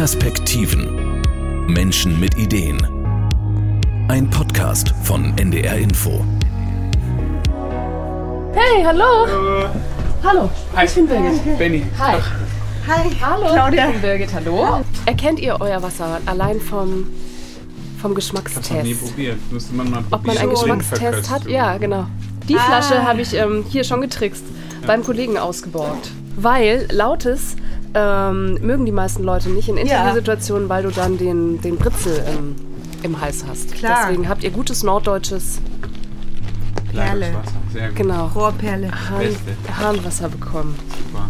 Perspektiven. Menschen mit Ideen. Ein Podcast von NDR Info. Hey, hallo. Hallo. Hi. Ich bin Birgit. Benny. Hi. Hi, Hallo. Claudia. Ich bin Birgit, hallo. Erkennt ihr euer Wasser allein vom, vom Ich hab's noch nie Geschmackstest? probiert. Müsste man mal Ob man einen probieren. Geschmackstest hat? Ja, genau. Die Ah. Flasche habe ich ähm, hier schon getrickst, beim Kollegen ausgeborgt. Weil lautes ähm, mögen die meisten Leute nicht in Interviewsituationen, weil du dann den, den Britzel ähm, im Hals hast. Klar. Deswegen habt ihr gutes norddeutsches Perle. Sehr gut. genau, Rohrperle. Hahn. Hahnwasser bekommen. Super.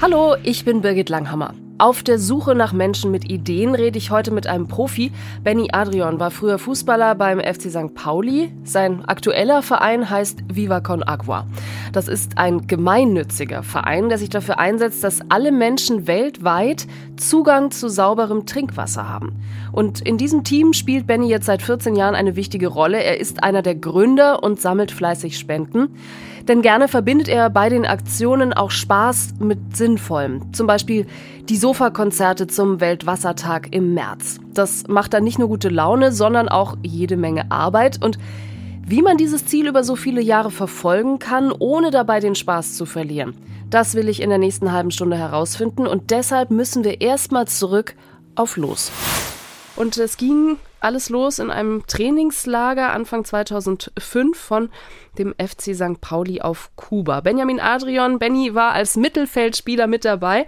Hallo, ich bin Birgit Langhammer. Auf der Suche nach Menschen mit Ideen rede ich heute mit einem Profi. Benny Adrian war früher Fußballer beim FC St. Pauli. Sein aktueller Verein heißt Viva Con Agua. Das ist ein gemeinnütziger Verein, der sich dafür einsetzt, dass alle Menschen weltweit Zugang zu sauberem Trinkwasser haben. Und in diesem Team spielt Benny jetzt seit 14 Jahren eine wichtige Rolle. Er ist einer der Gründer und sammelt fleißig Spenden. Denn gerne verbindet er bei den Aktionen auch Spaß mit Sinnvollem. Zum Beispiel die Sofakonzerte zum Weltwassertag im März. Das macht dann nicht nur gute Laune, sondern auch jede Menge Arbeit. Und wie man dieses Ziel über so viele Jahre verfolgen kann, ohne dabei den Spaß zu verlieren, das will ich in der nächsten halben Stunde herausfinden. Und deshalb müssen wir erstmal zurück auf Los. Und es ging alles los in einem Trainingslager Anfang 2005 von dem FC St. Pauli auf Kuba. Benjamin Adrian, Benny war als Mittelfeldspieler mit dabei.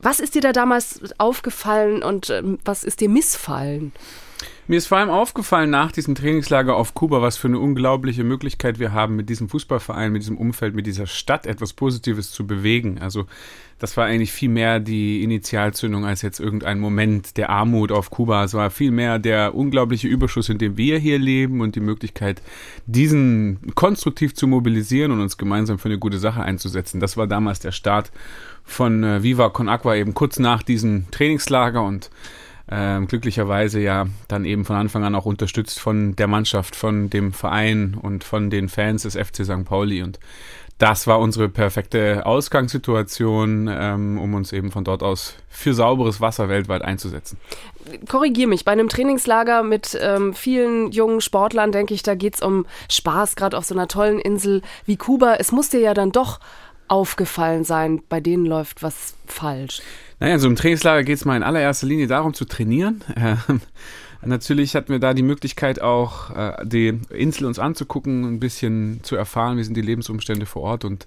Was ist dir da damals aufgefallen und ähm, was ist dir missfallen? Mir ist vor allem aufgefallen nach diesem Trainingslager auf Kuba, was für eine unglaubliche Möglichkeit wir haben, mit diesem Fußballverein, mit diesem Umfeld, mit dieser Stadt etwas Positives zu bewegen. Also das war eigentlich viel mehr die Initialzündung als jetzt irgendein Moment der Armut auf Kuba. Es war viel mehr der unglaubliche Überschuss, in dem wir hier leben und die Möglichkeit, diesen konstruktiv zu mobilisieren und uns gemeinsam für eine gute Sache einzusetzen. Das war damals der Start von äh, Viva Con Aqua eben kurz nach diesem Trainingslager und ähm, glücklicherweise ja dann eben von Anfang an auch unterstützt von der Mannschaft, von dem Verein und von den Fans des FC St. Pauli. Und das war unsere perfekte Ausgangssituation, ähm, um uns eben von dort aus für sauberes Wasser weltweit einzusetzen. Korrigier mich, bei einem Trainingslager mit ähm, vielen jungen Sportlern, denke ich, da geht's um Spaß, gerade auf so einer tollen Insel wie Kuba. Es muss dir ja dann doch aufgefallen sein, bei denen läuft was falsch. Naja, so einem Trainingslager geht es mal in allererster Linie darum zu trainieren. Ähm, natürlich hatten wir da die Möglichkeit auch, äh, die Insel uns anzugucken, ein bisschen zu erfahren, wie sind die Lebensumstände vor Ort. Und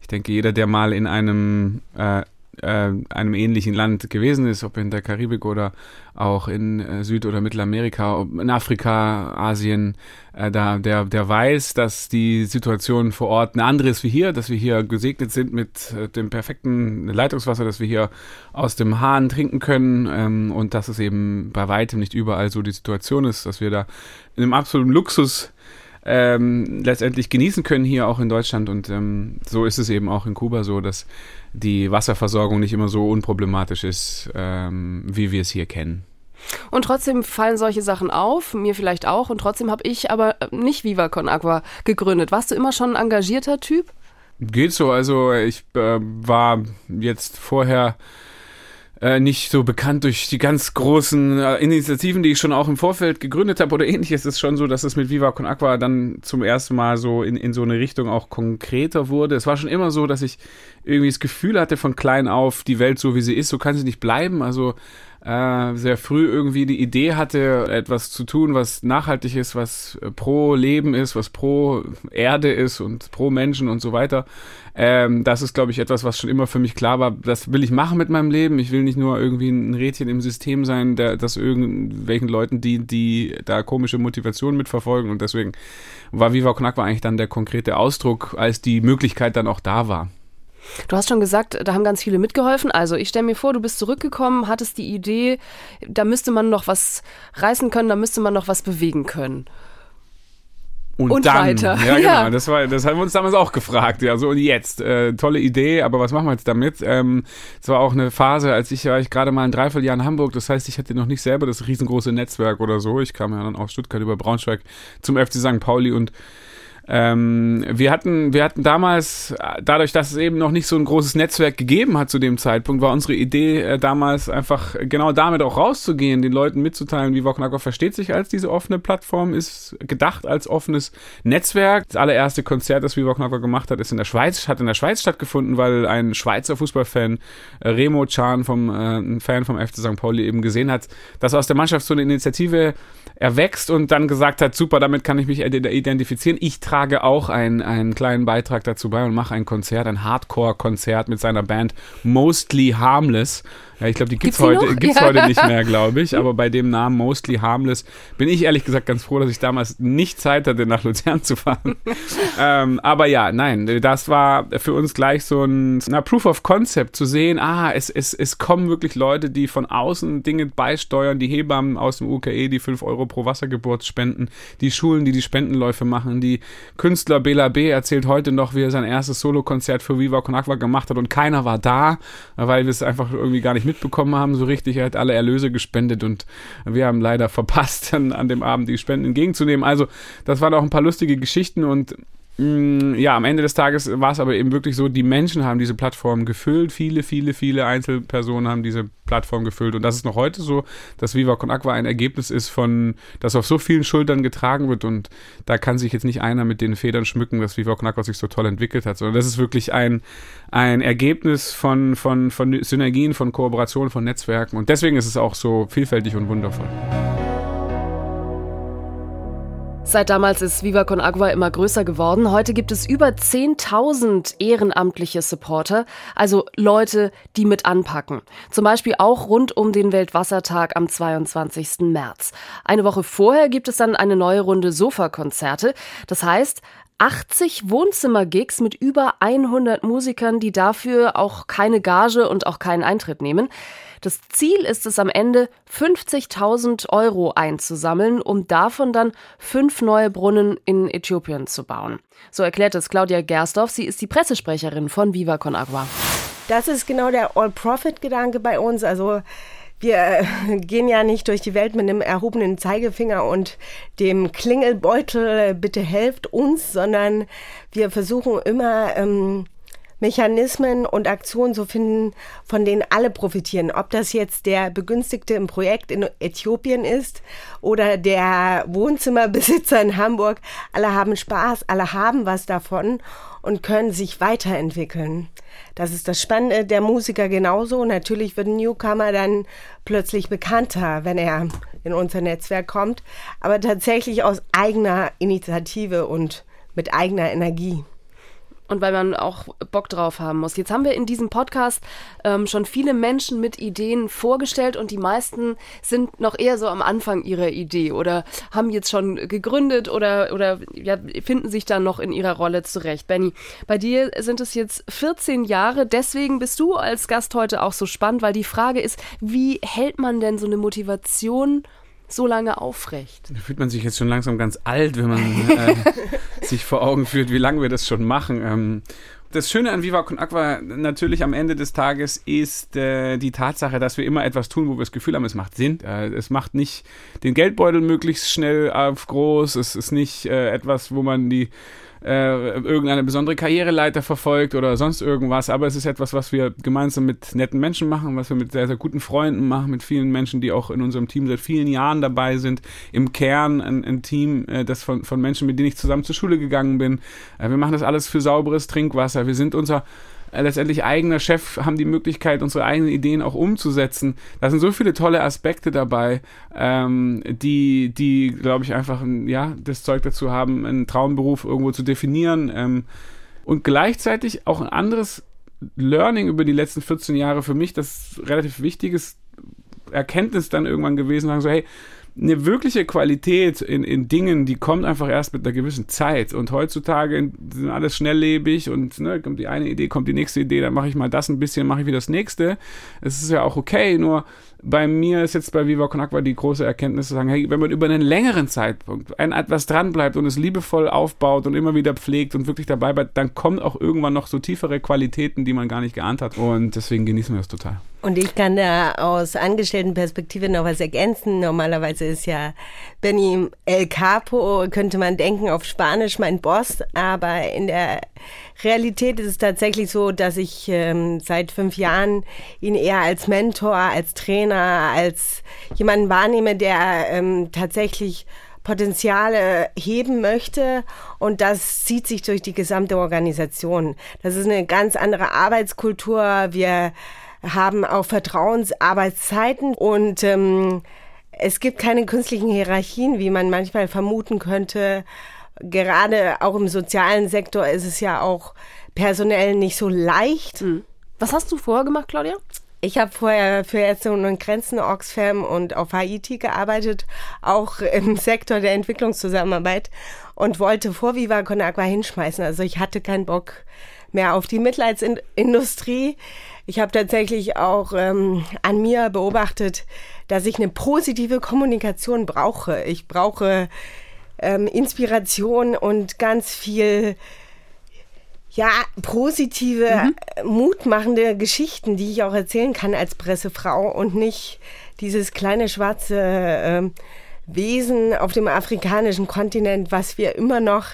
ich denke, jeder, der mal in einem äh, äh, einem ähnlichen Land gewesen ist, ob in der Karibik oder auch in äh, Süd- oder Mittelamerika, ob in Afrika, Asien, äh, da, der, der weiß, dass die Situation vor Ort eine andere ist wie hier, dass wir hier gesegnet sind mit äh, dem perfekten Leitungswasser, dass wir hier aus dem Hahn trinken können ähm, und dass es eben bei weitem nicht überall so die Situation ist, dass wir da in einem absoluten Luxus ähm, letztendlich genießen können hier auch in Deutschland. Und ähm, so ist es eben auch in Kuba so, dass die Wasserversorgung nicht immer so unproblematisch ist, ähm, wie wir es hier kennen. Und trotzdem fallen solche Sachen auf, mir vielleicht auch. Und trotzdem habe ich aber nicht Viva Con Agua gegründet. Warst du immer schon ein engagierter Typ? Geht so. Also ich äh, war jetzt vorher äh, nicht so bekannt durch die ganz großen äh, Initiativen, die ich schon auch im Vorfeld gegründet habe oder ähnliches. Es ist schon so, dass es mit Viva Con Aqua dann zum ersten Mal so in, in so eine Richtung auch konkreter wurde. Es war schon immer so, dass ich irgendwie das Gefühl hatte von klein auf, die Welt so wie sie ist, so kann sie nicht bleiben. Also äh, sehr früh irgendwie die Idee hatte, etwas zu tun, was nachhaltig ist, was pro Leben ist, was pro Erde ist und pro Menschen und so weiter. Ähm, das ist, glaube ich, etwas, was schon immer für mich klar war. Das will ich machen mit meinem Leben. Ich will nicht nur irgendwie ein Rädchen im System sein, der, das irgendwelchen Leuten, die, die da komische Motivationen mitverfolgen. Und deswegen war Viva Knack war eigentlich dann der konkrete Ausdruck, als die Möglichkeit dann auch da war. Du hast schon gesagt, da haben ganz viele mitgeholfen. Also ich stelle mir vor, du bist zurückgekommen, hattest die Idee, da müsste man noch was reißen können, da müsste man noch was bewegen können. Und, Und dann, weiter. Ja, genau. Ja. Das, war, das haben wir uns damals auch gefragt. Ja, so und jetzt. Äh, tolle Idee, aber was machen wir jetzt damit? Ähm, es war auch eine Phase, als ich war ich gerade mal ein Dreivierteljahr in Hamburg. Das heißt, ich hatte noch nicht selber das riesengroße Netzwerk oder so. Ich kam ja dann aus Stuttgart über Braunschweig zum FC St. Pauli und Ähm, wir hatten, wir hatten damals, dadurch, dass es eben noch nicht so ein großes Netzwerk gegeben hat zu dem Zeitpunkt, war unsere Idee äh, damals einfach genau damit auch rauszugehen, den Leuten mitzuteilen, wie Woknako versteht sich als diese offene Plattform, ist gedacht als offenes Netzwerk. Das allererste Konzert, das Viva gemacht hat, ist in der Schweiz, hat in der Schweiz stattgefunden, weil ein Schweizer Fußballfan, äh, Remo Chan, vom, äh, ein Fan vom FC St. Pauli, eben gesehen hat, dass aus der Mannschaft so eine Initiative erwächst und dann gesagt hat, super, damit kann ich mich identifizieren. Ich trage auch einen, einen kleinen Beitrag dazu bei und mache ein Konzert, ein Hardcore-Konzert mit seiner Band Mostly Harmless. Ja, ich glaube, die gibt's, gibt's heute, gibt's ja. heute nicht mehr, glaube ich. Aber bei dem Namen Mostly Harmless bin ich ehrlich gesagt ganz froh, dass ich damals nicht Zeit hatte, nach Luzern zu fahren. ähm, aber ja, nein, das war für uns gleich so ein na, Proof of Concept zu sehen, ah, es, es, es kommen wirklich Leute, die von außen Dinge beisteuern, die Hebammen aus dem UKE, die 5 Euro pro Wassergeburt spenden, die Schulen, die die Spendenläufe machen, die Künstler Bela B. erzählt heute noch, wie er sein erstes Solokonzert für Viva Con Aqua gemacht hat und keiner war da, weil wir es einfach irgendwie gar nicht mitbekommen haben, so richtig. Er hat alle Erlöse gespendet und wir haben leider verpasst, dann an dem Abend die Spenden entgegenzunehmen. Also, das waren auch ein paar lustige Geschichten und ja, am Ende des Tages war es aber eben wirklich so, die Menschen haben diese Plattform gefüllt, viele, viele, viele Einzelpersonen haben diese Plattform gefüllt. Und das ist noch heute so, dass Viva Con Aqua ein Ergebnis ist von, das auf so vielen Schultern getragen wird. Und da kann sich jetzt nicht einer mit den Federn schmücken, dass Viva Con Aqua sich so toll entwickelt hat, sondern das ist wirklich ein, ein Ergebnis von, von, von Synergien, von Kooperationen, von Netzwerken. Und deswegen ist es auch so vielfältig und wundervoll. Seit damals ist Viva Con Agua immer größer geworden. Heute gibt es über 10.000 ehrenamtliche Supporter, also Leute, die mit anpacken. Zum Beispiel auch rund um den Weltwassertag am 22. März. Eine Woche vorher gibt es dann eine neue Runde Sofakonzerte. Das heißt, 80 Wohnzimmergigs mit über 100 Musikern, die dafür auch keine Gage und auch keinen Eintritt nehmen. Das Ziel ist es am Ende, 50.000 Euro einzusammeln, um davon dann fünf neue Brunnen in Äthiopien zu bauen. So erklärt es Claudia Gersdorf. Sie ist die Pressesprecherin von Viva Con Agua. Das ist genau der All-Profit-Gedanke bei uns. Also wir äh, gehen ja nicht durch die Welt mit einem erhobenen Zeigefinger und dem Klingelbeutel, bitte helft uns, sondern wir versuchen immer, ähm, Mechanismen und Aktionen zu finden, von denen alle profitieren. Ob das jetzt der Begünstigte im Projekt in Äthiopien ist oder der Wohnzimmerbesitzer in Hamburg. Alle haben Spaß, alle haben was davon und können sich weiterentwickeln. Das ist das Spannende der Musiker genauso. Natürlich wird ein Newcomer dann plötzlich bekannter, wenn er in unser Netzwerk kommt, aber tatsächlich aus eigener Initiative und mit eigener Energie und weil man auch Bock drauf haben muss. Jetzt haben wir in diesem Podcast ähm, schon viele Menschen mit Ideen vorgestellt und die meisten sind noch eher so am Anfang ihrer Idee oder haben jetzt schon gegründet oder, oder ja, finden sich dann noch in ihrer Rolle zurecht. Benny, bei dir sind es jetzt 14 Jahre, deswegen bist du als Gast heute auch so spannend, weil die Frage ist, wie hält man denn so eine Motivation so lange aufrecht? Da fühlt man sich jetzt schon langsam ganz alt, wenn man äh, sich vor Augen führt, wie lange wir das schon machen. Ähm, das Schöne an Viva Con Aqua natürlich am Ende des Tages ist äh, die Tatsache, dass wir immer etwas tun, wo wir das Gefühl haben, es macht Sinn. Äh, es macht nicht den Geldbeutel möglichst schnell auf groß. Es ist nicht äh, etwas, wo man die äh, irgendeine besondere Karriereleiter verfolgt oder sonst irgendwas, aber es ist etwas, was wir gemeinsam mit netten Menschen machen, was wir mit sehr, sehr guten Freunden machen, mit vielen Menschen, die auch in unserem Team seit vielen Jahren dabei sind. Im Kern ein, ein Team, äh, das von, von Menschen, mit denen ich zusammen zur Schule gegangen bin. Äh, wir machen das alles für sauberes Trinkwasser. Wir sind unser letztendlich eigener Chef, haben die Möglichkeit, unsere eigenen Ideen auch umzusetzen. Da sind so viele tolle Aspekte dabei, ähm, die, die, glaube ich, einfach ja, das Zeug dazu haben, einen Traumberuf irgendwo zu definieren. Ähm, und gleichzeitig auch ein anderes Learning über die letzten 14 Jahre für mich, das relativ wichtiges Erkenntnis dann irgendwann gewesen, sagen so, hey, eine wirkliche Qualität in, in Dingen, die kommt einfach erst mit einer gewissen Zeit. Und heutzutage sind alles schnelllebig und ne, kommt die eine Idee, kommt die nächste Idee, dann mache ich mal das ein bisschen, mache ich wieder das nächste. Es ist ja auch okay, nur bei mir ist jetzt bei Viva Con Aqua die große Erkenntnis zu sagen, hey, wenn man über einen längeren Zeitpunkt ein etwas dranbleibt und es liebevoll aufbaut und immer wieder pflegt und wirklich dabei bleibt, dann kommen auch irgendwann noch so tiefere Qualitäten, die man gar nicht geahnt hat. Und deswegen genießen wir das total. Und ich kann da aus Angestelltenperspektive noch was ergänzen. Normalerweise ist ja Benny El Capo, könnte man denken, auf Spanisch mein Boss. Aber in der Realität ist es tatsächlich so, dass ich ähm, seit fünf Jahren ihn eher als Mentor, als Trainer, als jemanden wahrnehme, der ähm, tatsächlich Potenziale heben möchte und das zieht sich durch die gesamte Organisation. Das ist eine ganz andere Arbeitskultur. Wir haben auch Vertrauensarbeitszeiten und ähm, es gibt keine künstlichen Hierarchien, wie man manchmal vermuten könnte. Gerade auch im sozialen Sektor ist es ja auch personell nicht so leicht. Hm. Was hast du vorher gemacht, Claudia? Ich habe vorher für Ärzte und Grenzen, Oxfam und auf Haiti gearbeitet, auch im Sektor der Entwicklungszusammenarbeit und wollte vor Viva Con Agua hinschmeißen. Also ich hatte keinen Bock mehr auf die Mitleidsindustrie. Ich habe tatsächlich auch ähm, an mir beobachtet, dass ich eine positive Kommunikation brauche. Ich brauche ähm, Inspiration und ganz viel ja, positive, mhm. mutmachende Geschichten, die ich auch erzählen kann als Pressefrau und nicht dieses kleine schwarze äh, Wesen auf dem afrikanischen Kontinent, was wir immer noch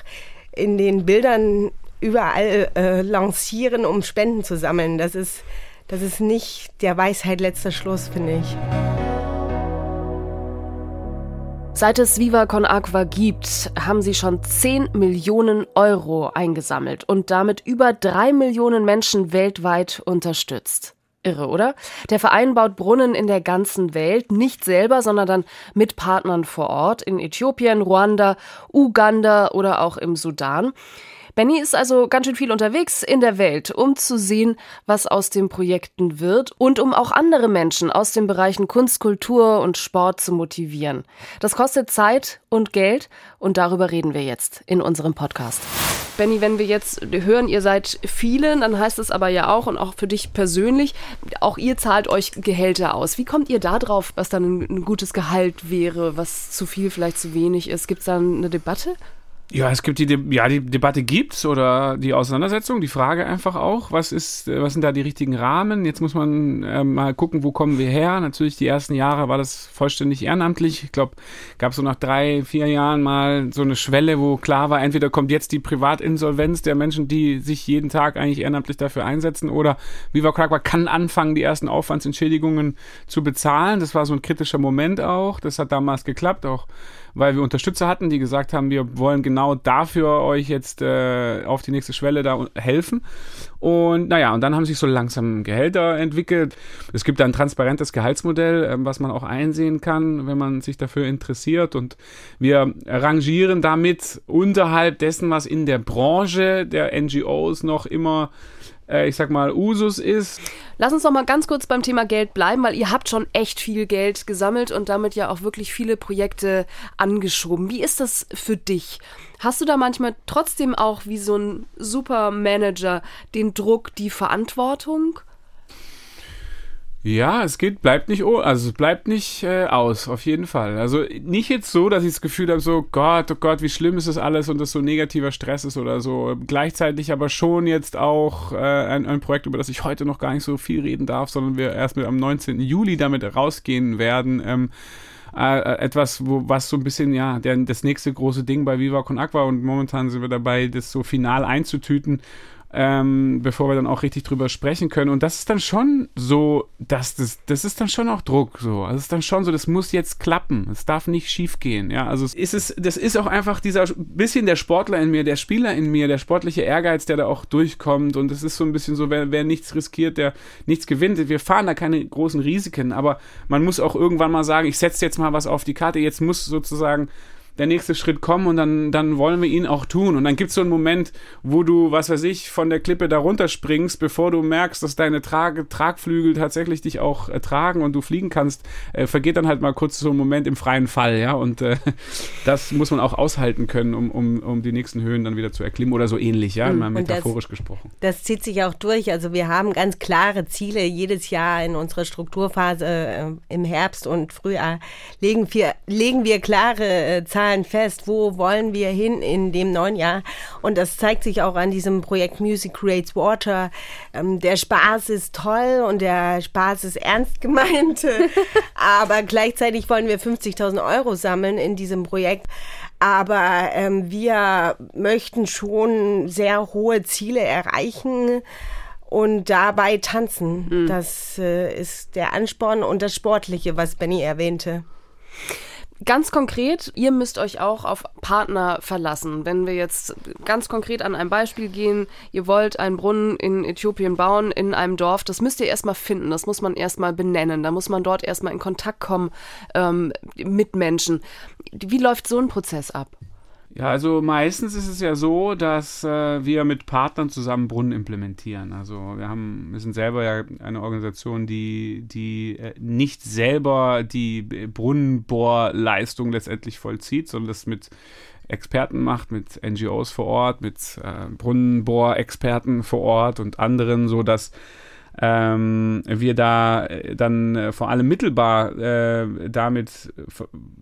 in den Bildern überall äh, lancieren, um Spenden zu sammeln. Das ist, das ist nicht der Weisheit letzter Schluss, finde ich. Seit es Viva Con Agua gibt, haben sie schon 10 Millionen Euro eingesammelt und damit über 3 Millionen Menschen weltweit unterstützt. Irre, oder? Der Verein baut Brunnen in der ganzen Welt, nicht selber, sondern dann mit Partnern vor Ort in Äthiopien, Ruanda, Uganda oder auch im Sudan. Benny ist also ganz schön viel unterwegs in der Welt, um zu sehen, was aus den Projekten wird und um auch andere Menschen aus den Bereichen Kunst, Kultur und Sport zu motivieren. Das kostet Zeit und Geld und darüber reden wir jetzt in unserem Podcast. Benny, wenn wir jetzt hören, ihr seid viele, dann heißt es aber ja auch und auch für dich persönlich, auch ihr zahlt euch Gehälter aus. Wie kommt ihr da drauf, was dann ein gutes Gehalt wäre, was zu viel, vielleicht zu wenig ist? Gibt es da eine Debatte? Ja, es gibt die, De ja, die Debatte gibt's oder die Auseinandersetzung, die Frage einfach auch, was ist, was sind da die richtigen Rahmen? Jetzt muss man äh, mal gucken, wo kommen wir her? Natürlich die ersten Jahre war das vollständig ehrenamtlich. Ich glaube, gab so nach drei, vier Jahren mal so eine Schwelle, wo klar war, entweder kommt jetzt die Privatinsolvenz der Menschen, die sich jeden Tag eigentlich ehrenamtlich dafür einsetzen, oder Viva Crackwar kann anfangen, die ersten Aufwandsentschädigungen zu bezahlen. Das war so ein kritischer Moment auch. Das hat damals geklappt, auch weil wir Unterstützer hatten, die gesagt haben, wir wollen genau dafür euch jetzt äh, auf die nächste Schwelle da helfen. Und naja, und dann haben sich so langsam Gehälter entwickelt. Es gibt ein transparentes Gehaltsmodell, äh, was man auch einsehen kann, wenn man sich dafür interessiert. Und wir rangieren damit unterhalb dessen, was in der Branche der NGOs noch immer äh, ich sag mal, Usus ist. Lass uns doch mal ganz kurz beim Thema Geld bleiben, weil ihr habt schon echt viel Geld gesammelt und damit ja auch wirklich viele Projekte angeschoben. Wie ist das für dich? Hast du da manchmal trotzdem auch wie so ein Supermanager den Druck, die Verantwortung? Ja, es geht, bleibt nicht, also es bleibt nicht äh, aus, auf jeden Fall. Also nicht jetzt so, dass ich das Gefühl habe, so Gott, oh Gott, wie schlimm ist das alles und das so negativer Stress ist oder so. Gleichzeitig aber schon jetzt auch äh, ein, ein Projekt, über das ich heute noch gar nicht so viel reden darf, sondern wir erst mit am 19. Juli damit rausgehen werden. Ähm, äh, etwas, wo, was so ein bisschen, ja, der, das nächste große Ding bei Viva Con Aqua und momentan sind wir dabei, das so final einzutüten ähm, bevor wir dann auch richtig drüber sprechen können. Und das ist dann schon so, dass das, das ist dann schon auch Druck. So, also es ist dann schon so, das muss jetzt klappen. Es darf nicht schief gehen. Ja, also ist es, das ist auch einfach dieser bisschen der Sportler in mir, der Spieler in mir, der sportliche Ehrgeiz, der da auch durchkommt. Und es ist so ein bisschen so, wer, wer nichts riskiert, der nichts gewinnt. Wir fahren da keine großen Risiken, aber man muss auch irgendwann mal sagen, ich setze jetzt mal was auf die Karte. Jetzt muss sozusagen der nächste Schritt kommen und dann, dann wollen wir ihn auch tun. Und dann gibt es so einen Moment, wo du, was weiß ich, von der Klippe da runterspringst, bevor du merkst, dass deine Trage, Tragflügel tatsächlich dich auch äh, tragen und du fliegen kannst, äh, vergeht dann halt mal kurz so ein Moment im freien Fall, ja. Und äh, das muss man auch aushalten können, um, um, um die nächsten Höhen dann wieder zu erklimmen oder so ähnlich, ja, mal metaphorisch das, gesprochen. Das zieht sich auch durch. Also wir haben ganz klare Ziele jedes Jahr in unserer Strukturphase äh, im Herbst und Frühjahr legen wir, legen wir klare äh, Zahlen Zahlen fest. Wo wollen wir hin in dem neuen Jahr? Und das zeigt sich auch an diesem Projekt Music Creates Water. Ähm, der Spaß ist toll und der Spaß ist ernst gemeint. Aber gleichzeitig wollen wir 50.000 Euro sammeln in diesem Projekt. Aber ähm, wir möchten schon sehr hohe Ziele erreichen und dabei tanzen. Mhm. Das äh, ist der Ansporn und das Sportliche, was Benny erwähnte. Ganz konkret, ihr müsst euch auch auf Partner verlassen. Wenn wir jetzt ganz konkret an ein Beispiel gehen, ihr wollt einen Brunnen in Äthiopien bauen, in einem Dorf, das müsst ihr erstmal finden, das muss man erstmal benennen, da muss man dort erstmal in Kontakt kommen ähm, mit Menschen. Wie läuft so ein Prozess ab? Ja, also meistens ist es ja so, dass äh, wir mit Partnern zusammen Brunnen implementieren. Also wir haben, wir sind selber ja eine Organisation, die, die äh, nicht selber die Brunnenbohrleistung letztendlich vollzieht, sondern das mit Experten macht, mit NGOs vor Ort, mit äh, Brunnenbohrexperten vor Ort und anderen, so dass ähm, wir da äh, dann äh, vor allem mittelbar äh, damit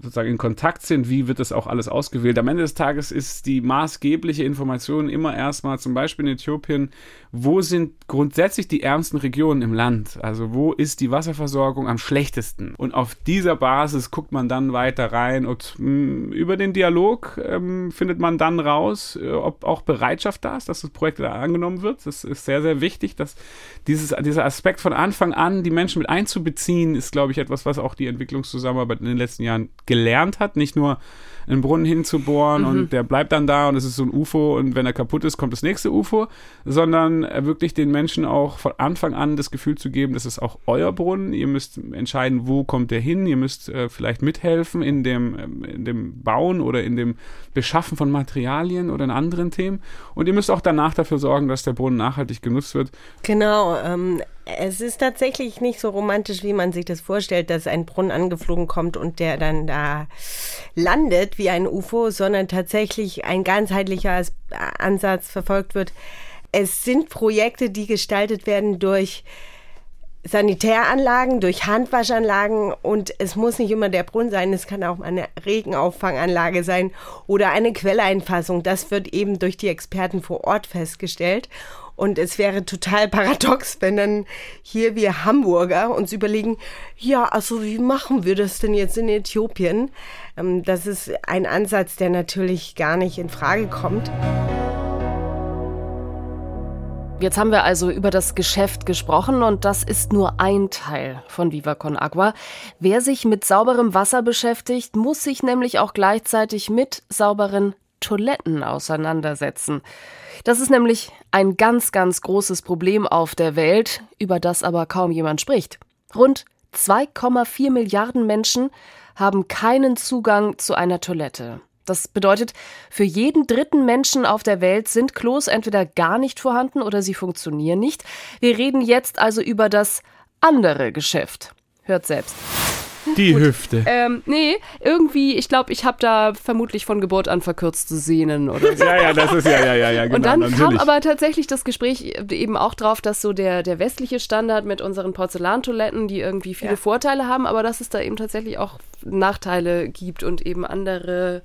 sozusagen in Kontakt sind, wie wird das auch alles ausgewählt. Am Ende des Tages ist die maßgebliche Information immer erstmal zum Beispiel in Äthiopien, wo sind grundsätzlich die ärmsten Regionen im Land? Also wo ist die Wasserversorgung am schlechtesten? Und auf dieser Basis guckt man dann weiter rein und mh, hm, über den Dialog ähm, findet man dann raus, äh, ob auch Bereitschaft da ist, dass das Projekt da angenommen wird. Das ist sehr, sehr wichtig, dass dieses, dieser Aspekt von Anfang an, die Menschen mit einzubeziehen, ist, glaube ich, etwas, was auch die Entwicklungszusammenarbeit in den letzten Jahren gelernt hat. Nicht nur einen Brunnen hinzubohren mhm. und der bleibt dann da und es ist so ein UFO und wenn er kaputt ist, kommt das nächste UFO, sondern wirklich den Menschen auch von Anfang an das Gefühl zu geben, das ist auch euer Brunnen, ihr müsst entscheiden, wo kommt der hin, ihr müsst äh, vielleicht mithelfen in dem, ähm, in dem Bauen oder in dem Beschaffen von Materialien oder in anderen Themen und ihr müsst auch danach dafür sorgen, dass der Brunnen nachhaltig genutzt wird. Genau, ähm, es ist tatsächlich nicht so romantisch, wie man sich das vorstellt, dass ein Brunnen angeflogen kommt und der dann da landet wie ein UFO, sondern tatsächlich ein ganzheitlicher Ansatz verfolgt wird. Es sind Projekte, die gestaltet werden durch Sanitäranlagen, durch Handwaschanlagen und es muss nicht immer der Brunnen sein, es kann auch eine Regenauffanganlage sein oder eine Quelleinfassung. Das wird eben durch die Experten vor Ort festgestellt. Und es wäre total paradox, wenn dann hier wir Hamburger uns überlegen, ja, also wie machen wir das denn jetzt in Äthiopien? Ähm, das ist ein Ansatz, der natürlich gar nicht in Frage kommt. Jetzt haben wir also über das Geschäft gesprochen und das ist nur ein Teil von Viva Con Agua. Wer sich mit sauberem Wasser beschäftigt, muss sich nämlich auch gleichzeitig mit sauberen Toiletten auseinandersetzen. Das ist nämlich ein ganz, ganz großes Problem auf der Welt, über das aber kaum jemand spricht. Rund 2,4 Milliarden Menschen haben keinen Zugang zu einer Toilette. Das bedeutet, für jeden dritten Menschen auf der Welt sind Klos entweder gar nicht vorhanden oder sie funktionieren nicht. Wir reden jetzt also über das andere Geschäft. Hört selbst. Die Gut. Hüfte. Ähm, nee, irgendwie, ich glaube, ich habe da vermutlich von Geburt an verkürzte Sehnen oder so. ja, ja, das ist ja, ja, ja, ja, genau. Und dann natürlich. kam aber tatsächlich das Gespräch eben auch drauf, dass so der, der westliche Standard mit unseren Porzellantoiletten, die irgendwie viele ja. Vorteile haben, aber dass es da eben tatsächlich auch Nachteile gibt und eben andere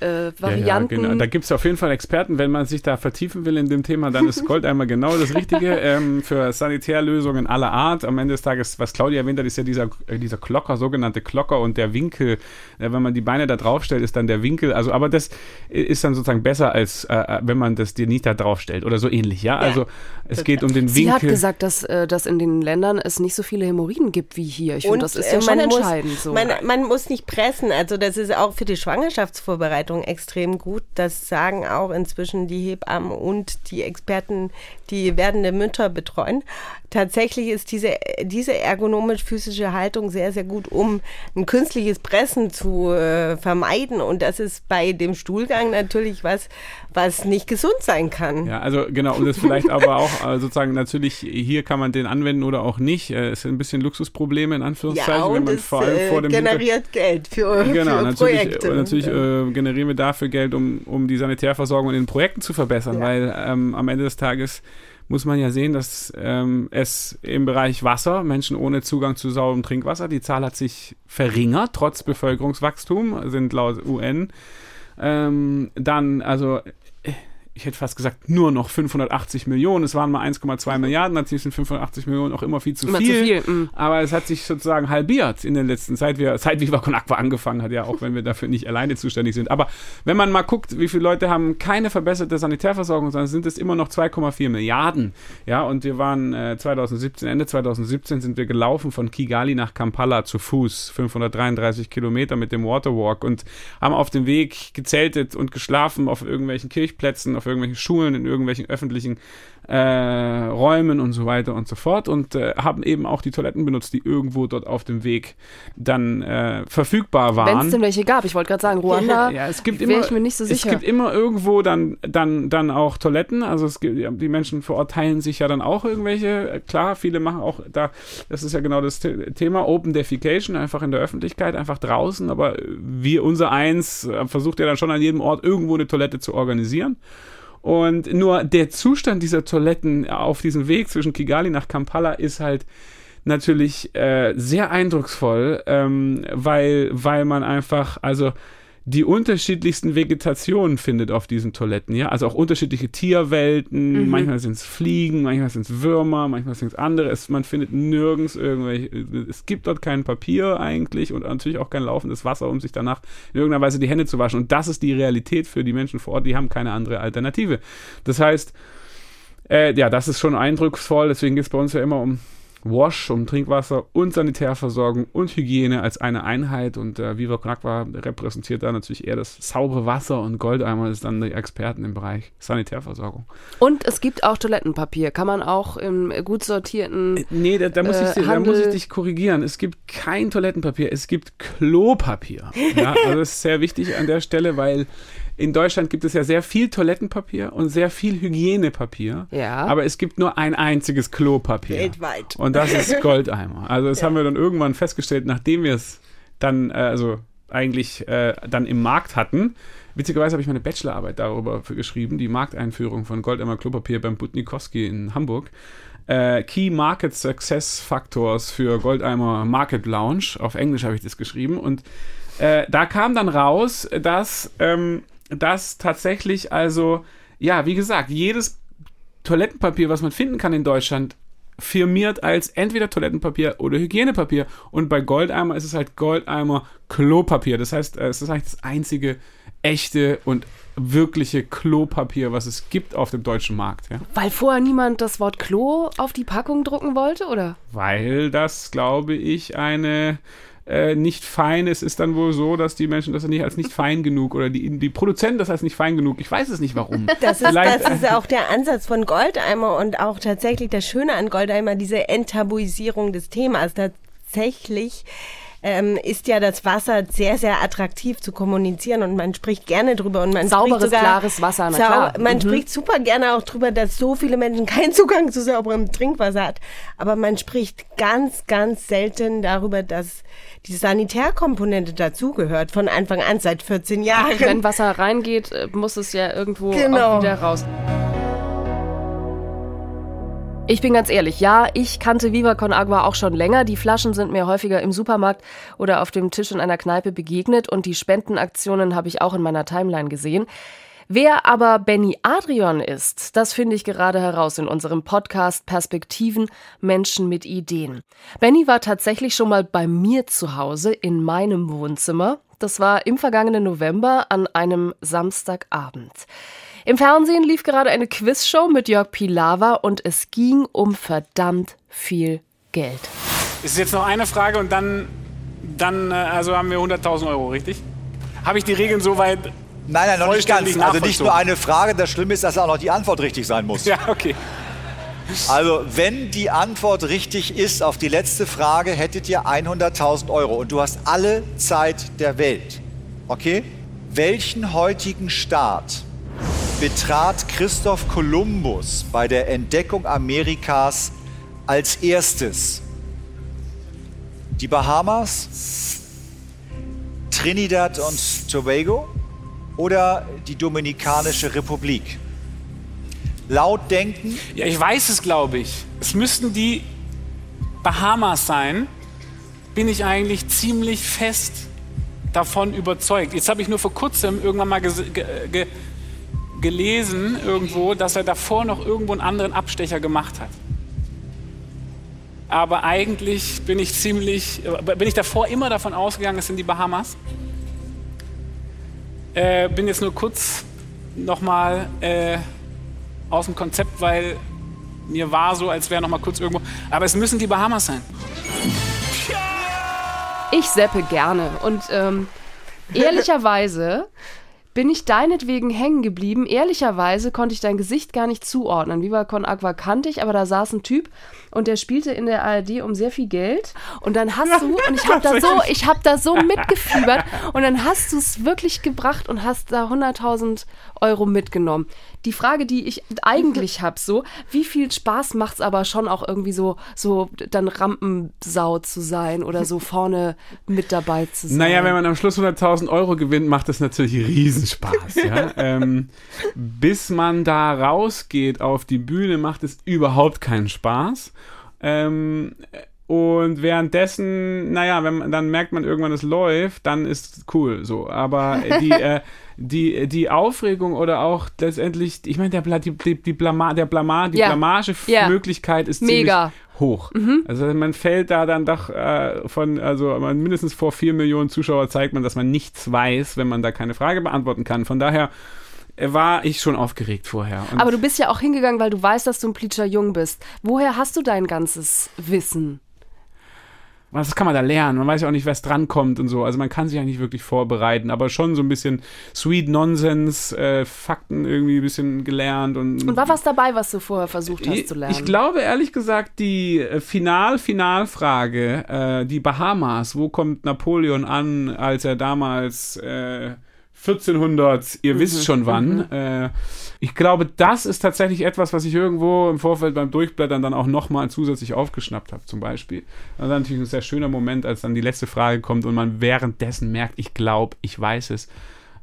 äh, Varianten. Ja, ja, genau. Da gibt es auf jeden Fall Experten, wenn man sich da vertiefen will in dem Thema, dann ist Goldeimer genau das Richtige ähm, für Sanitärlösungen aller Art. Am Ende des Tages, was Claudia erwähnt hat, ist ja dieser, äh, dieser Klocker, sogenannte Klocker und der Winkel. Äh, wenn man die Beine da draufstellt, ist dann der Winkel. Also, aber das ist dann sozusagen besser, als äh, äh wenn man das dir nicht da draufstellt oder so ähnlich. Ja, also es geht um den Sie Winkel. Sie hat gesagt, dass, äh, dass in den Ländern es nicht so viele Hämorrhoiden gibt wie hier. Ich finde, das ist ja schon entscheidend muss, so. Man, man muss nicht pressen. Also das ist auch für die Schwangerschaftsvorbereitung Vorbereitung extrem gut. Das sagen auch inzwischen die Hebammen und die Experten, die werdende Mütter betreuen. Tatsächlich ist diese, diese ergonomisch-physische Haltung sehr, sehr gut, um ein künstliches Pressen zu äh, vermeiden. Und das ist bei dem Stuhlgang natürlich was, was nicht gesund sein kann. Ja, also genau, und das vielleicht aber auch äh, sozusagen natürlich, hier kann man den anwenden oder auch nicht. Äh, es sind ein bisschen Luxusprobleme in Anführungszeichen, ja, wenn man es, vor allem vor dem generiert Geld für, genau, für natürlich, Projekte. Natürlich äh, generieren wir dafür Geld, um, um die Sanitärversorgung in den Projekten zu verbessern, ja. weil ähm, am Ende des Tages muss man ja sehen, dass ähm, es im Bereich Wasser, Menschen ohne Zugang zu sauberem Trinkwasser, die Zahl hat sich verringert, trotz Bevölkerungswachstum, sind laut UN. Ähm, dann, also ich hätte fast gesagt, nur noch 580 Millionen. Es waren mal 1,2 Milliarden, natürlich sind 580 Millionen auch immer viel zu Immer viel. zu viel, mm. Aber es hat sich sozusagen halbiert in der letzten Zeit, wir, seit Viva Con Aqua angefangen hat, ja, auch wenn wir dafür nicht alleine zuständig sind. Aber wenn man mal guckt, wie viele Leute haben keine verbesserte Sanitärversorgung, sondern sind es immer noch 2,4 Milliarden. Ja, und wir waren äh, 2017, Ende 2017 sind wir gelaufen von Kigali nach Kampala zu Fuß, 533 Kilometer mit dem Waterwalk und haben auf dem Weg gezeltet und geschlafen auf irgendwelchen Kirchplätzen, auf irgendwelchen Schulen, in irgendwelchen öffentlichen äh, Räumen und so weiter und so fort und äh, haben eben auch die Toiletten benutzt, die irgendwo dort auf dem Weg dann äh, verfügbar waren. Wenn es denn welche gab. Ich wollte gerade sagen, Ruanda Ja, es gibt immer, ich mir nicht so es sicher. gibt immer irgendwo dann, dann, dann auch Toiletten. Also es gibt, die Menschen vor Ort teilen sich ja dann auch irgendwelche. Klar, viele machen auch da, das ist ja genau das The Thema, Open Defecation, einfach in der Öffentlichkeit, einfach draußen. Aber wir, unser Eins, äh, versucht ja dann schon an jedem Ort irgendwo eine Toilette zu organisieren. Und nur der Zustand dieser Toiletten auf diesem Weg zwischen Kigali nach Kampala ist halt natürlich äh, sehr eindrucksvoll, ähm, weil, weil man einfach, also die unterschiedlichsten Vegetationen findet auf diesen Toiletten, ja, also auch unterschiedliche Tierwelten, manchmal sind es Fliegen, manchmal sind es Würmer, manchmal sind es andere, es, man findet nirgends irgendwelche, es gibt dort kein Papier eigentlich und natürlich auch kein laufendes Wasser, um sich danach in irgendeiner Weise die Hände zu waschen. Und das ist die Realität für die Menschen vor Ort, die haben keine andere Alternative. Das heißt, äh, ja, das ist schon eindrucksvoll, deswegen geht es bei uns ja immer um Wash, um Trinkwasser und Sanitärversorgung und Hygiene als eine Einheit und äh, Viva Con Aqua repräsentiert da natürlich eher das saubere Wasser und Goldeimer ist dann die Experten im Bereich Sanitärversorgung. Und es gibt auch Toilettenpapier. Kann man auch im gut sortierten. Nee, da, da, muss, Äh, ich, da Handel- muss ich dich korrigieren. Es gibt kein Toilettenpapier, es gibt Klopapier. Ja, also das ist sehr wichtig an der Stelle, weil in Deutschland gibt es ja sehr viel Toilettenpapier und sehr viel Hygienepapier. Ja. Aber es gibt nur ein einziges Klopapier. Weltweit. Und das ist Goldeimer. Also das haben wir dann irgendwann festgestellt, nachdem wir es dann, äh, also eigentlich äh, dann im Markt hatten. Witzigerweise habe ich meine Bachelorarbeit darüber für geschrieben, die Markteinführung von Goldeimer Klopapier beim Butnikowski in Hamburg. Äh, Key Market Success Factors für Goldeimer Market Launch. Auf Englisch habe ich das geschrieben. Und äh, da kam dann raus, dass, ähm, dass tatsächlich also, ja, wie gesagt, jedes Toilettenpapier, was man finden kann in Deutschland, firmiert als entweder Toilettenpapier oder Hygienepapier. Und bei Goldeimer ist es halt Goldeimer Klopapier. Das heißt, äh, es ist eigentlich das einzige echte und wirkliche Klopapier, was es gibt auf dem deutschen Markt. Ja? Weil vorher niemand das Wort Klo auf die Packung drucken wollte, oder? Weil das, glaube ich, eine äh, nicht fein ist, ist dann wohl so, dass die Menschen das nicht als nicht fein genug oder die, die Produzenten das als nicht fein genug. Ich weiß es nicht warum. Das ist, Vielleicht- das ist auch der Ansatz von Goldeimer und auch tatsächlich das Schöne an Goldeimer, diese Enttabuisierung des Themas. Tatsächlich ähm, ist ja das Wasser sehr, sehr attraktiv zu kommunizieren und man spricht gerne drüber und man Sauberes, sogar, klares Wasser, na klar. Man Mhm. spricht super gerne auch drüber, dass so viele Menschen keinen Zugang zu sauberem Trinkwasser hat. Aber man spricht ganz, ganz selten darüber, dass die Sanitärkomponente dazugehört von Anfang an seit 14 Jahren. Wenn Wasser reingeht, äh, muss es ja irgendwo Genau. auch wieder raus. Ich bin ganz ehrlich, ja, ich kannte Viva Con Agua auch schon länger. Die Flaschen sind mir häufiger im Supermarkt oder auf dem Tisch in einer Kneipe begegnet und die Spendenaktionen habe ich auch in meiner Timeline gesehen. Wer aber Benny Adrian ist, das finde ich gerade heraus in unserem Podcast Perspektiven Menschen mit Ideen. Benny war tatsächlich schon mal bei mir zu Hause in meinem Wohnzimmer. Das war im vergangenen November an einem Samstagabend. Im Fernsehen lief gerade eine Quizshow mit Jörg Pilawa und es ging um verdammt viel Geld. Es ist jetzt noch eine Frage und dann, dann äh, also haben wir 100.000 Euro, richtig? Habe ich die Regeln soweit? Nein, nein, noch nicht ganz. Also nicht nur eine Frage, das Schlimme ist, dass auch noch die Antwort richtig sein muss. Ja, okay. Also, wenn die Antwort richtig ist auf die letzte Frage, hättet ihr 100.000 Euro und du hast alle Zeit der Welt. Okay? Welchen heutigen Staat betrat Christoph Kolumbus bei der Entdeckung Amerikas als erstes? Die Bahamas, Trinidad und Tobago oder die Dominikanische Republik? laut denken. Ja, ich weiß es, glaube ich. Es müssten die Bahamas sein. Bin ich eigentlich ziemlich fest davon überzeugt. Jetzt habe ich nur vor kurzem irgendwann mal gelesen irgendwo, dass er davor noch irgendwo einen anderen Abstecher gemacht hat. Aber eigentlich bin ich ziemlich, bin ich davor immer davon ausgegangen, es sind die Bahamas. Äh, bin jetzt nur kurz nochmal äh, aus dem Konzept, weil mir war so, als wäre nochmal kurz irgendwo. Aber es müssen die Bahamas sein. Ich seppe gerne und ähm, ehrlicherweise bin ich deinetwegen hängen geblieben. Ehrlicherweise konnte ich dein Gesicht gar nicht zuordnen. Viva Con Aqua kannte ich, aber da saß ein Typ und der spielte in der ARD um sehr viel Geld. Und dann hast du, und ich habe da so, ich habe da so mitgefiebert und dann hast du es wirklich gebracht und hast da 100.000 Euro mitgenommen. Die Frage, die ich eigentlich habe, so, wie viel Spaß macht es aber schon auch irgendwie so, so dann Rampensau zu sein oder so vorne mit dabei zu sein? Naja, wenn man am Schluss 100.000 Euro gewinnt, macht das natürlich Riesenspaß. ja? ähm, bis man da rausgeht auf die Bühne, macht es überhaupt keinen Spaß. Ähm, und währenddessen, naja, wenn man, dann merkt man irgendwann, es läuft, dann ist es cool so. Aber die, äh, die, die Aufregung oder auch letztendlich, ich meine, der, die, die, die Blama, der Blama, die Ja. Blamage-Möglichkeit ist Mega. ziemlich hoch. Also man fällt da dann doch äh, von, also man, mindestens vor vier Millionen Zuschauer zeigt man, dass man nichts weiß, wenn man da keine Frage beantworten kann. Von daher äh, war ich schon aufgeregt vorher. Und Aber du bist ja auch hingegangen, weil du weißt, dass du ein Plitscher Jung bist. Woher hast du dein ganzes Wissen? Was kann man da lernen? Man weiß ja auch nicht, was drankommt und so. Also man kann sich ja nicht wirklich vorbereiten, aber schon so ein bisschen Sweet Nonsense, äh, Fakten irgendwie ein bisschen gelernt und. Und war was dabei, was du vorher versucht hast ich, zu lernen? ich glaube ehrlich gesagt, die äh, Final-Finalfrage, äh, die Bahamas, wo kommt Napoleon an, als er damals äh, 1400, ihr wisst schon wann. Äh, ich glaube, das ist tatsächlich etwas, was ich irgendwo im Vorfeld beim Durchblättern dann auch nochmal zusätzlich aufgeschnappt habe, zum Beispiel. Das war natürlich ein sehr schöner Moment, als dann die letzte Frage kommt und man währenddessen merkt, ich glaube, ich weiß es.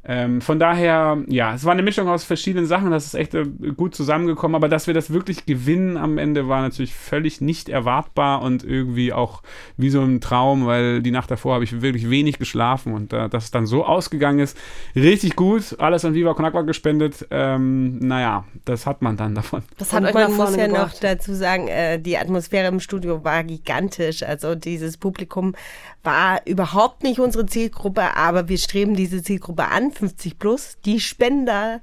Ähm, von daher, ja, es war eine Mischung aus verschiedenen Sachen, das ist echt äh, gut zusammengekommen, aber dass wir das wirklich gewinnen am Ende war natürlich völlig nicht erwartbar und irgendwie auch wie so ein Traum, weil die Nacht davor habe ich wirklich wenig geschlafen und äh, dass es dann so ausgegangen ist, richtig gut, alles an Viva Con Agua gespendet, ähm, naja, das hat man dann davon. das hat Und euch man muss ja gebracht. noch dazu sagen, äh, die Atmosphäre im Studio war gigantisch. Also dieses Publikum war überhaupt nicht unsere Zielgruppe, aber wir streben diese Zielgruppe an, 50 plus. Die Spender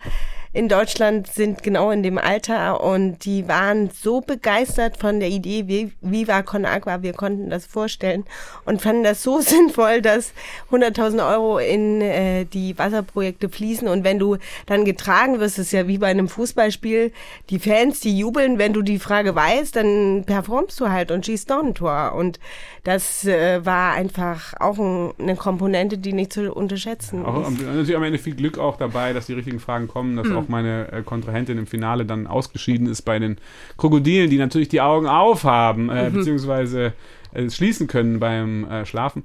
in Deutschland sind genau in dem Alter und die waren so begeistert von der Idee Vi- Viva Con Agua, wir konnten das vorstellen und fanden das so sinnvoll, dass 100.000 Euro in äh, die Wasserprojekte fließen und wenn du dann getragen wirst, ist ja wie bei einem Fußballspiel, die Fans, die jubeln, wenn du die Frage weißt, dann performst du halt und schießt noch ein Tor und das äh, war einfach auch ein, eine Komponente, die nicht zu unterschätzen Auch, ist. natürlich am Ende viel Glück auch dabei, dass die richtigen Fragen kommen, dass auch meine äh, Kontrahentin im Finale dann ausgeschieden ist bei den Krokodilen, die natürlich die Augen aufhaben, äh, beziehungsweise äh, schließen können beim äh, Schlafen.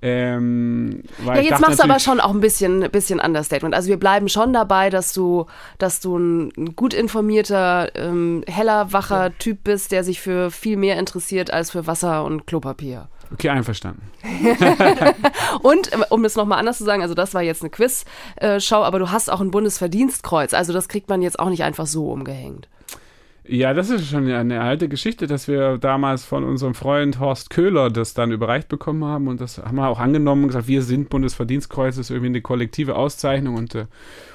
Ähm, Ja, jetzt machst du aber schon auch ein bisschen, bisschen Understatement. Also wir bleiben schon dabei, dass du, dass du ein gut informierter, ähm, heller, wacher Typ bist, der sich für viel mehr interessiert als für Wasser und Klopapier. Okay, einverstanden. Und ähm, um es nochmal anders zu sagen, also das war jetzt eine Quiz-Show, aber du hast auch ein Bundesverdienstkreuz. Also das kriegt man jetzt auch nicht einfach so umgehängt. Ja, das ist schon eine alte Geschichte, dass wir damals von unserem Freund Horst Köhler das dann überreicht bekommen haben und das haben wir auch angenommen und gesagt, wir sind Bundesverdienstkreuz, das ist irgendwie eine kollektive Auszeichnung und äh,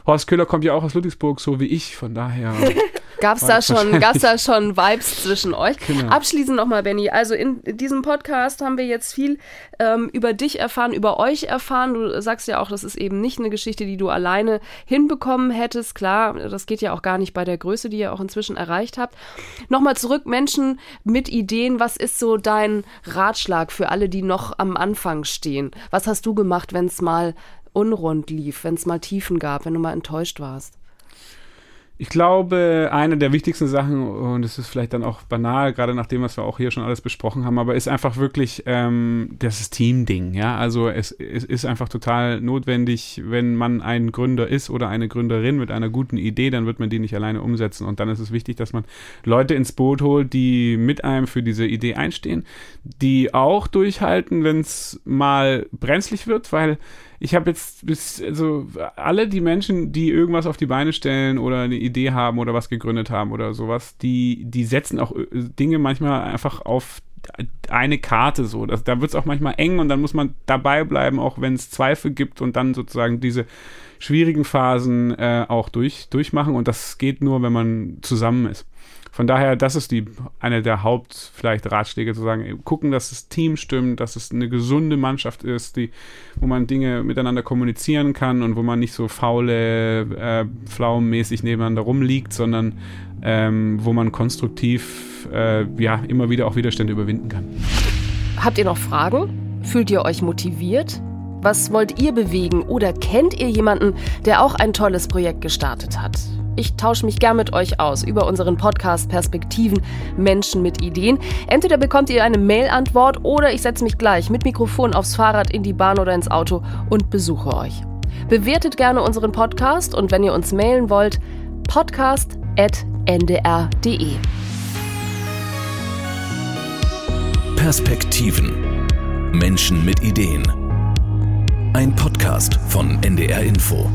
Horst Köhler kommt ja auch aus Ludwigsburg, so wie ich, von daher. Gab es da schon, gab's da schon Vibes zwischen euch? Genau. Abschließend nochmal, Benny. Also in diesem Podcast haben wir jetzt viel ähm, über dich erfahren, über euch erfahren. Du sagst ja auch, das ist eben nicht eine Geschichte, die du alleine hinbekommen hättest. Klar, das geht ja auch gar nicht bei der Größe, die ihr auch inzwischen erreicht habt. Nochmal zurück, Menschen mit Ideen. Was ist so dein Ratschlag für alle, die noch am Anfang stehen? Was hast du gemacht, wenn es mal unrund lief, wenn es mal Tiefen gab, wenn du mal enttäuscht warst? Ich glaube, eine der wichtigsten Sachen, und es ist vielleicht dann auch banal, gerade nach dem, was wir auch hier schon alles besprochen haben, aber ist einfach wirklich ähm, das Team-Ding. Ja? Also es, es ist einfach total notwendig, wenn man ein Gründer ist oder eine Gründerin mit einer guten Idee, dann wird man die nicht alleine umsetzen. Und dann ist es wichtig, dass man Leute ins Boot holt, die mit einem für diese Idee einstehen, die auch durchhalten, wenn es mal brenzlig wird, weil ich habe jetzt bis, also alle die Menschen, die irgendwas auf die Beine stellen oder eine Idee haben oder was gegründet haben oder sowas, die, die setzen auch äh, Dinge manchmal einfach auf eine Karte so. Das, da wird es auch manchmal eng und dann muss man dabei bleiben, auch wenn es Zweifel gibt und dann sozusagen diese schwierigen Phasen äh, auch durch, durchmachen. Und das geht nur, wenn man zusammen ist. Von daher, das ist die eine der Haupt vielleicht Ratschläge zu sagen, gucken, dass das Team stimmt, dass es eine gesunde Mannschaft ist, die, wo man Dinge miteinander kommunizieren kann und wo man nicht so faule, äh, pflaumenmäßig nebeneinander rumliegt, sondern ähm, wo man konstruktiv äh, ja immer wieder auch Widerstände überwinden kann. Habt ihr noch Fragen? Fühlt ihr euch motiviert? Was wollt ihr bewegen oder kennt ihr jemanden, der auch ein tolles Projekt gestartet hat? Ich tausche mich gern mit euch aus über unseren Podcast Perspektiven Menschen mit Ideen. Entweder bekommt ihr eine Mail-Antwort oder ich setze mich gleich mit Mikrofon aufs Fahrrad in die Bahn oder ins Auto und besuche euch. Bewertet gerne unseren Podcast und wenn ihr uns mailen wollt, podcast.ndr.de. Perspektiven. Menschen mit Ideen. Ein Podcast von NDR Info.